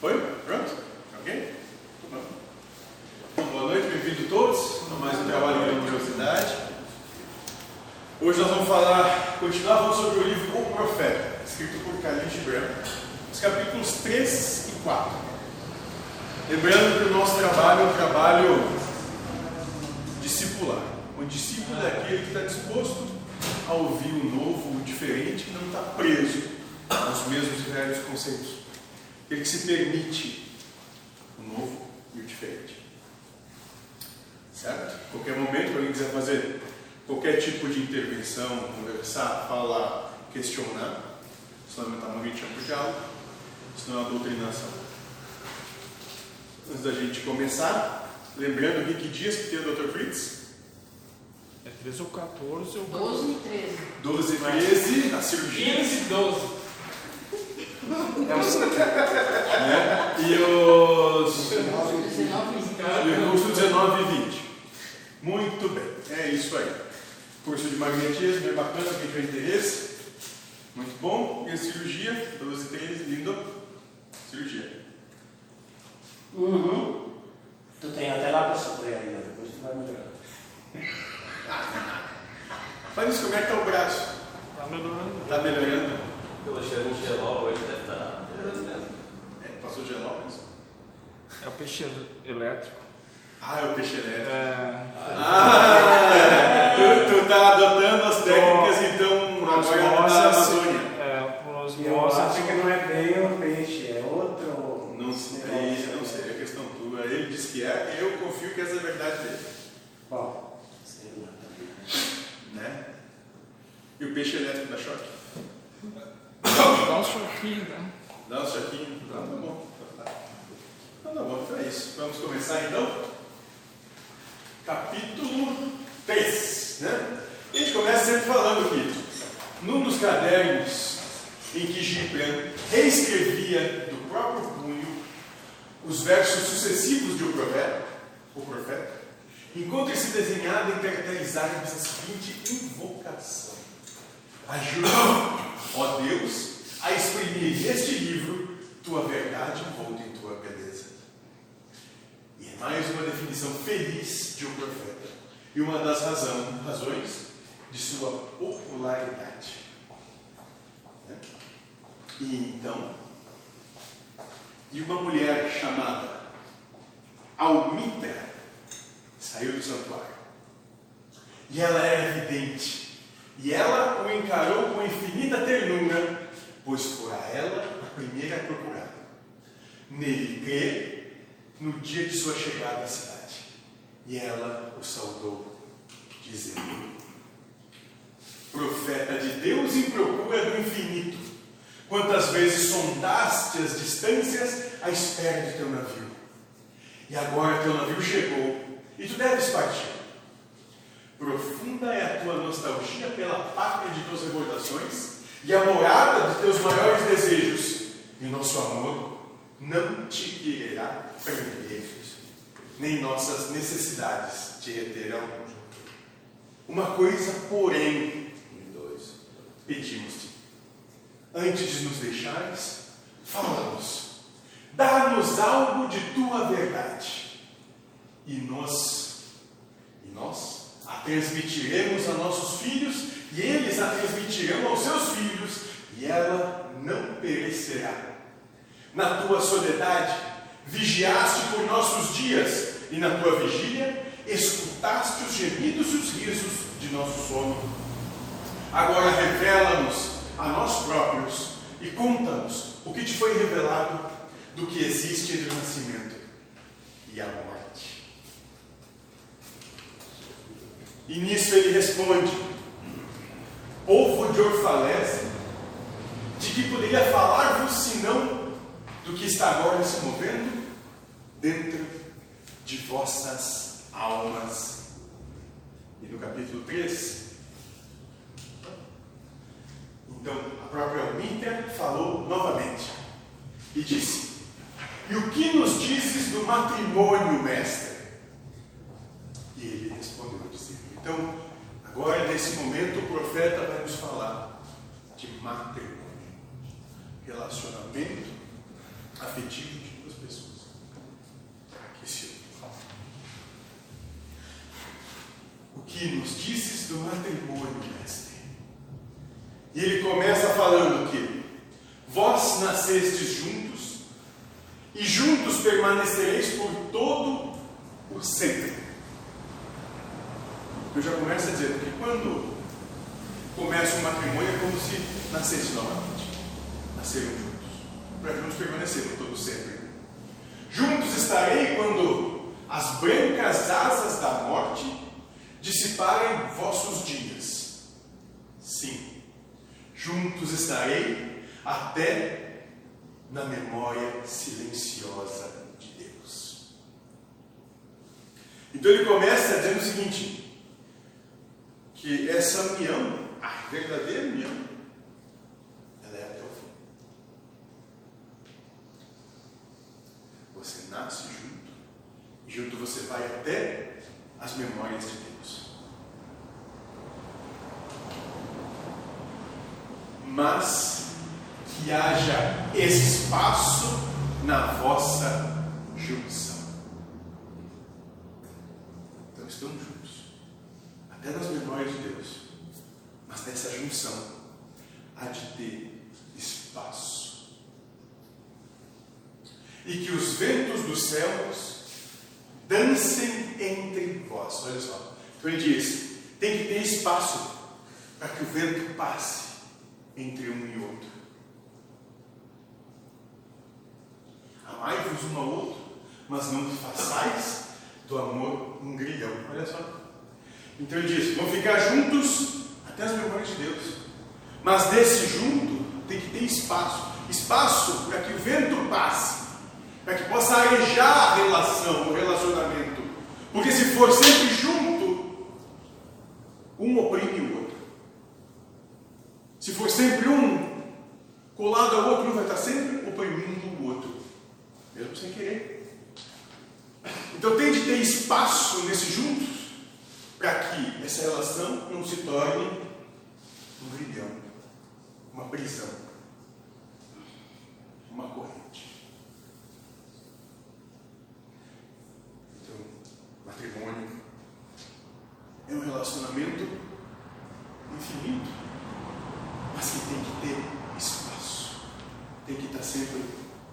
Foi? Pronto? Ok? Bom. Boa noite, bem-vindos todos a mais um trabalho de Universidade. Hoje nós vamos falar, continuar falando sobre o livro O Profeta, escrito por Khalil Gibran, os capítulos 3 e 4. Lembrando que o nosso trabalho é um trabalho discipular. O discípulo é aquele que está disposto a ouvir o novo, o diferente, que não está preso aos mesmos velhos conceitos. Ele que se permite o novo e o diferente. Certo? Qualquer momento, alguém quiser fazer qualquer tipo de intervenção, conversar, falar, questionar, isso não é de diálogo, isso não é uma doutrinação. Antes da gente começar, lembrando aqui que dias que tem o Dr. Fritz? É 13 ou 14 ou 12 e 13. 12 e 13, a cirurgia. 15 e 12. Né? E os. 19 e 20. E o curso 19 e 20. Muito bem, é isso aí. Curso de magnetismo, bem bacana, quem tiver interesse. Muito bom. E a cirurgia, 12 e 13, lindo. Cirurgia. Uhum. Tu tem até lá para sofrer ainda, depois tu vai melhorar. Faz isso, como é que tá o braço? Tá melhorando. Tá melhorando? Pelo cheiro de gelol hoje deve estar melhorando mesmo. É, passou gelópolis? É o peixe elétrico. Ah, é o peixe elétrico. É. Ah, tu, tu tá adotando as técnicas, então, agora da Osmose, Amazônia. É, por E eu acho osmose. que não é bem o peixe, é outro. Não sei, não sei, é questão tua. Ele diz que é, eu confio que essa é a verdade dele. Bom, sei lá. Né? E o peixe elétrico da choque? Dá um choquinho? Então tá bom. Então tá. Tá bom, então é isso. Vamos começar então? Capítulo 3. Né? A gente começa sempre falando aqui. Num dos cadernos em que Gibran reescrevia do próprio punho os versos sucessivos de O Profeta, o profeta encontra-se desenhado em caracteres árabes a seguinte invocação. Ajuda, ó Deus, a exprimir neste livro tua verdade envolta em tua beleza. E é mais uma definição feliz de um profeta e uma das razão, razões de sua popularidade. Né? E então, e uma mulher chamada Almita saiu do santuário. E ela era vidente. E ela o encarou com infinita ternura, pois fora ela a primeira a procurar. Nele crê no dia de sua chegada à cidade. E ela o saudou, dizendo: Profeta de Deus em procura do infinito, quantas vezes sondaste as distâncias à espera de teu navio? E agora teu navio chegou, e tu deves partir. Profunda é a tua nostalgia pela pátria de tuas recordações e a morada de teus maiores desejos, e nosso amor não te quererá prender, nem nossas necessidades te reterão. Uma coisa, porém, pedimos-te, antes de nos deixares, fala-nos, dá-nos algo de tua verdade, e nós, e nós a transmitiremos a nossos filhos, e eles a transmitirão aos seus filhos, e ela não perecerá. Na tua soledade, vigiaste por nossos dias, e na tua vigília, escutaste os gemidos e os risos de nosso sono. Agora revela-nos a nós próprios e conta-nos o que te foi revelado do que existe entre o nascimento e a morte. E nisso ele responde: Povo de Orfalese, de que poderia falar-vos senão do que está agora se movendo dentro de vossas almas. E no capítulo 3, então a própria Almítia falou novamente e disse: E o que nos dizes do matrimônio, mestre? E ele respondeu dizendo: Então, agora nesse momento o profeta vai nos falar de matrimônio, relacionamento afetivo de duas pessoas. Que se O que nos dizes do matrimônio, mestre? E ele começa falando que vós nascestes juntos e juntos permanecereis por todo o sempre. Eu já começo a dizer que quando começa um matrimônio é como se nascesse novamente. Nasceram juntos. Para juntos permanecer por todo sempre. Juntos estarei quando as brancas asas da morte dissiparem vossos dias. Sim, juntos estarei até na memória silenciosa de Deus. Então ele começa dizendo o seguinte: que essa união, a verdadeira união, ela é até o fim. Nasce junto, junto você vai até as memórias de Deus. Mas que haja espaço na vossa junção. Então estamos juntos, até nas memórias de Deus, mas nessa junção há de ter espaço. E que os ventos dos céus dancem entre vós. Olha só. Então ele diz: tem que ter espaço para que o vento passe entre um e outro. Amai-vos um ao outro, mas não façais do amor um grilhão. Olha só. Então ele diz: vão ficar juntos até as memórias de Deus. Mas desse junto tem que ter espaço espaço para que o vento passe, para que possa arejar a relação, o relacionamento. Porque se for sempre junto, um oprime o outro. Se for sempre um colado ao outro, um vai estar sempre oprimindo o outro, mesmo sem querer. Então tem de ter espaço nesses juntos para que essa relação não se torne um grilhão, uma prisão, uma corrente. Então, matrimônio é um relacionamento infinito, mas que tem que ter espaço, tem que estar sempre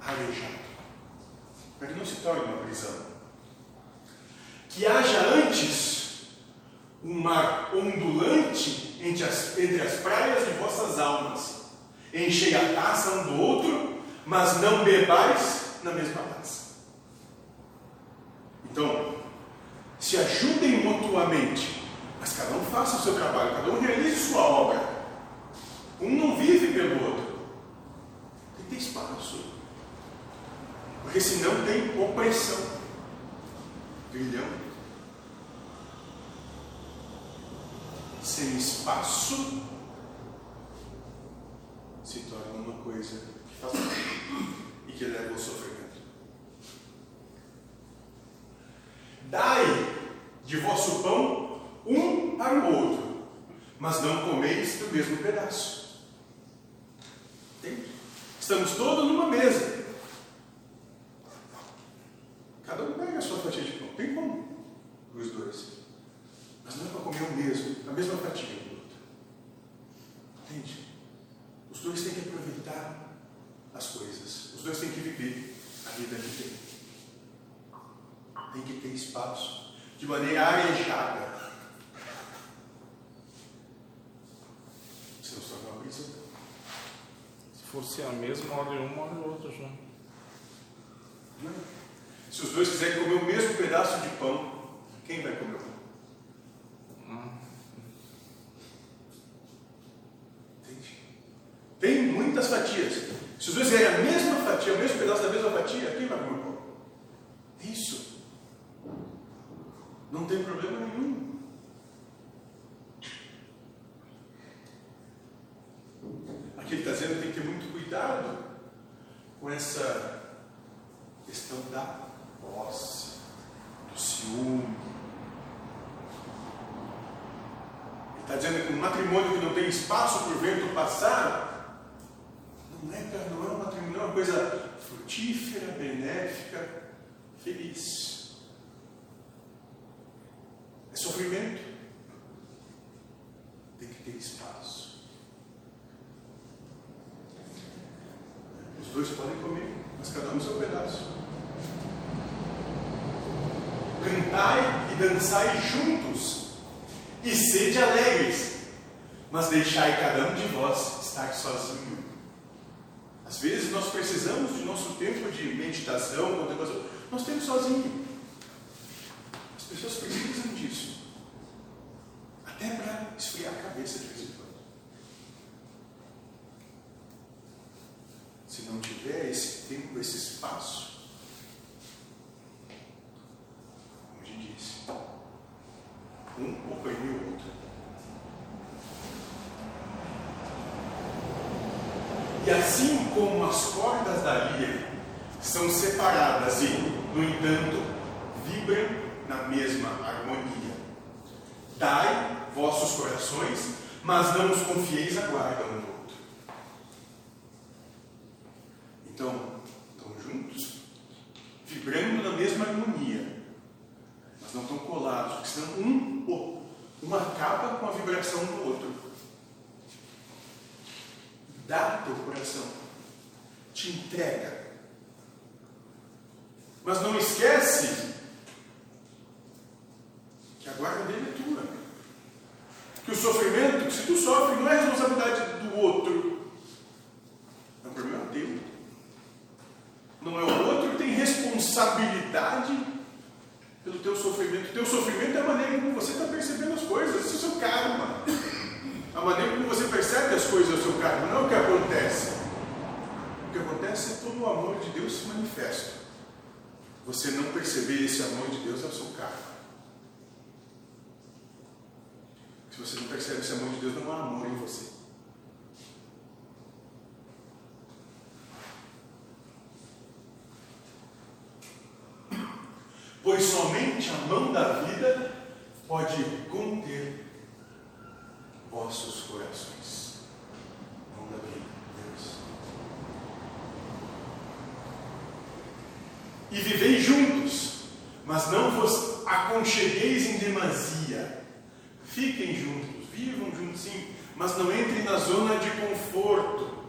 arejado, para que não se torne uma Que haja antes um mar ondulante entre as, entre as praias de vossas almas. Enchei a taça um do outro, mas não bebais na mesma taça. Então, se ajudem mutuamente, mas cada um faça o seu trabalho, cada um realize sua obra. Um não vive pelo outro. Tem que ter espaço. Porque senão tem opressão. Grilhão. Sem espaço se torna uma coisa que faz e que leva ao sofrimento. Dai de vosso pão um para o outro, mas não comeis do mesmo pedaço. Entende? Estamos todos numa mesa. Cada um pega a sua fatia de pão. Tem como os dois. Mas não é para comer o mesmo, a mesma fatia do outro. Entende? Os dois têm que aproveitar as coisas. Os dois têm que viver a vida que tem. Tem que ter espaço de maneira arejada. Se não se uma prisão. Se fosse a mesma, olha um, olha o outro junto. Não. Se os dois quiserem comer o mesmo pedaço de pão, quem vai comer o pão? Entende? Tem muitas fatias. Se os dois quiserem a mesma fatia, o mesmo pedaço da mesma fatia, quem vai comer o pão? Isso. Não tem problema nenhum. Aqui ele está dizendo que tem que ter muito cuidado com essa questão da posse, do ciúme. Ele está dizendo que um matrimônio que não tem espaço para o vento passar, não é, pra- não é um matrimônio, não é uma uma coisa frutífera, benéfica, feliz. É sofrimento. Tem que ter espaço. Os dois podem comer, mas cada um seu pedaço. Cantai e dançai juntos, e sede alegres, mas deixai cada um de vós estar sozinho. Às vezes nós precisamos de nosso tempo de meditação, contemplação, nós temos sozinho. As pessoas precisam disso. Até para esfriar a cabeça de vez em quando. Se não tiver esse tempo, esse espaço, como eu disse, um oprime o outro. E assim como as cordas da lira são separadas e, no entanto, vibram na mesma harmonia. Dai vossos corações, mas não os confieis a guarda um do outro. Então, estão juntos, vibrando na mesma harmonia, mas não estão colados, porque senão um, um acaba com a vibração do outro. Dá teu coração, te entrega. Mas não esquece que a guarda dele é tua. Que o sofrimento, se tu sofre, não é responsabilidade do outro. É um problema teu. Não é o outro que tem responsabilidade pelo teu sofrimento. O teu sofrimento é a maneira como você está percebendo as coisas. Esse é o seu karma. A maneira como você percebe as coisas é o seu karma. Não é o que acontece. O que acontece é todo o amor de Deus se manifesta. Você não perceber esse amor de Deus é o seu karma. Se você não percebe esse amor de Deus, não há amor em você. Pois somente a mão da vida pode conter vossos corações. Mão da vida, Deus. E vivei juntos, mas não vos aconchegueis em demasia. Fiquem juntos, vivam juntos sim, mas não entrem na zona de conforto.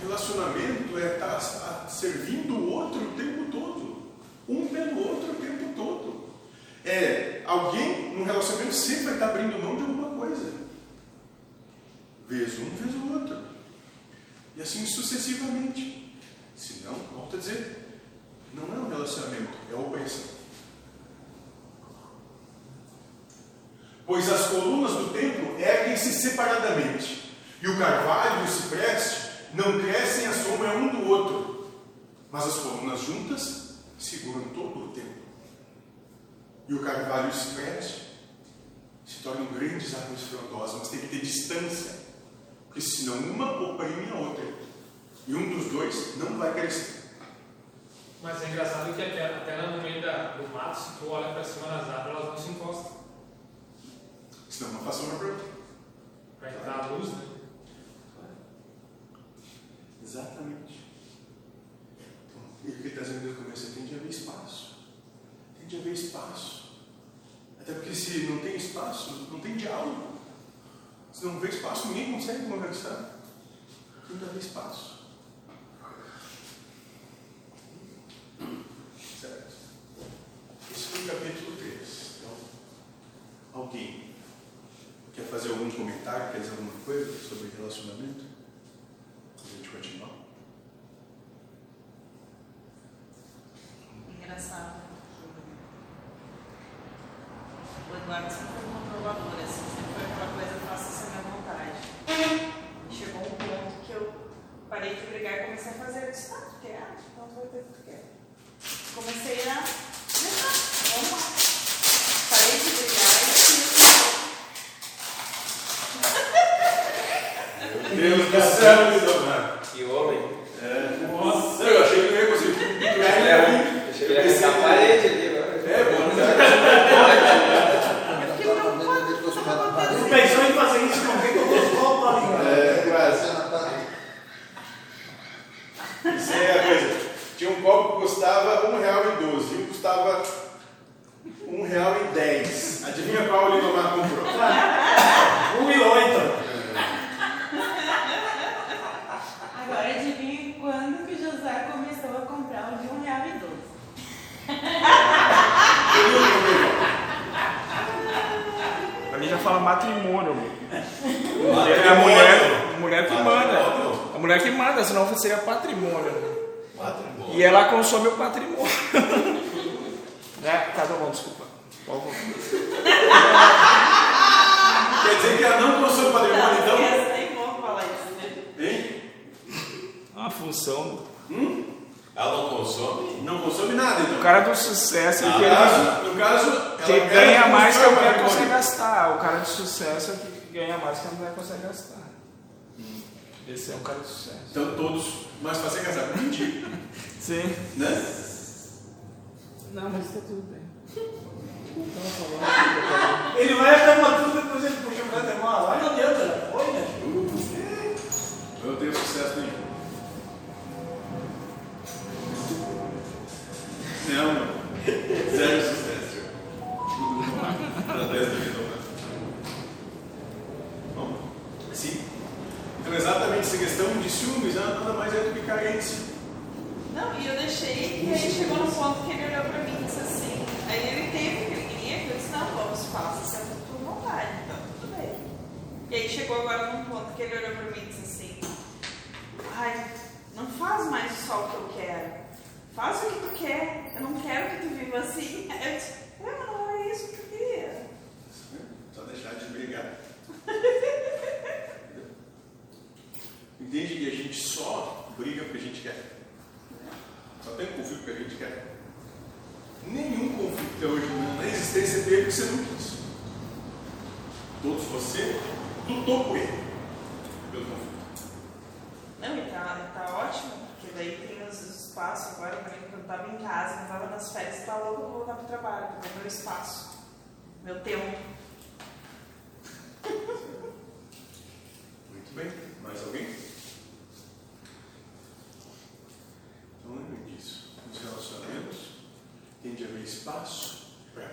Relacionamento é estar servindo o outro o tempo todo, um pelo outro o tempo todo. É alguém no relacionamento sempre vai estar abrindo mão de alguma coisa, vez um, vez o outro, e assim sucessivamente. Se não, volto a dizer, não é um relacionamento, é opressão. Pois as colunas do templo erguem-se separadamente, e o carvalho e o cipreste não crescem à sombra um do outro, mas as colunas juntas seguram todo o templo. E o carvalho e o cipreste se tornam grandes árvores frondosas, mas tem que ter distância, porque senão uma oprime a outra, e um dos dois não vai crescer. Mas é engraçado que até, até no meio da, do mato, se tu olha para cima das árvores, elas não se encostam. Senão uma faz sombra para outra. Para entrar a luz, né? Exatamente. Então, e o que ele está dizendo desde o começo é tem de haver espaço. Tem de haver espaço. Até porque se não tem espaço, não tem diálogo. Se não vê espaço, ninguém consegue conversar. Tem de haver espaço. Certo? Esse foi o capítulo 3. Então, alguém quer fazer algum comentário, quer dizer alguma coisa sobre relacionamento? A gente continuar? Engraçado. O Eduardo sempre foi um controlador, assim, sempre foi aquela coisa, faça essa minha vontade. E chegou um ponto que eu parei de brigar e comecei a fazer. Eu disse, tá, tu quer? Então tu vai ter o que tu quer. Comecei a Marcelo Que homem. É. Nossa. Eu achei que não ia conseguir. Ele é ruim. Achei que ele ia pensar a parede ali. Né? É, bom. Né? É, né? Eu fiquei preocupado de você. Pensou em fazer isso com quem colocou o palinho. É, quase. Isso é a coisa. Tinha um copo que custava R$1,12 e um custava um real e dez. Adivinha qual o Lindomar comprou? Fala matrimônio. É a mulher, a mulher que manda. A mulher que manda, senão seria patrimônio. E ela consome o patrimônio. né? Cada um, desculpa. Por favor. Quer dizer que ela não consome patrimônio, então? Nem vou falar isso, né? Hein? A função. Ela não consome? Não consome nada, O então. cara do sucesso é ele caso, no caso que ela ganha mais que a mulher consegue gastar. O cara de sucesso é que ganha mais que a mulher consegue gastar. Esse é um cara de sucesso. Então todos, mas para ser casado com mendigo, Sim. né? Não, mas tá tudo bem. Ele vai até num ponto que ele olhou pra mim e disse assim, ai, não faz mais só o que eu quero, faz o que tu quer, eu não quero que tu viva assim. Eu disse, mas não é isso que eu queria. Só deixar de brigar. Entende que a gente só briga porque a gente quer. Só tem conflito porque a gente quer. Nenhum conflito até hoje na existência teve que você não quis. Todos você lutou por ele. Pelo conflito. Não, e tá, tá ótimo, porque daí tem os espaços agora, mim, quando eu tava em casa, quando eu tava nas férias, tá louco pra voltar pro trabalho, meu espaço, meu tempo. Muito bem. Mais alguém? Então lembre disso. Nos relacionamentos tem de haver espaço para a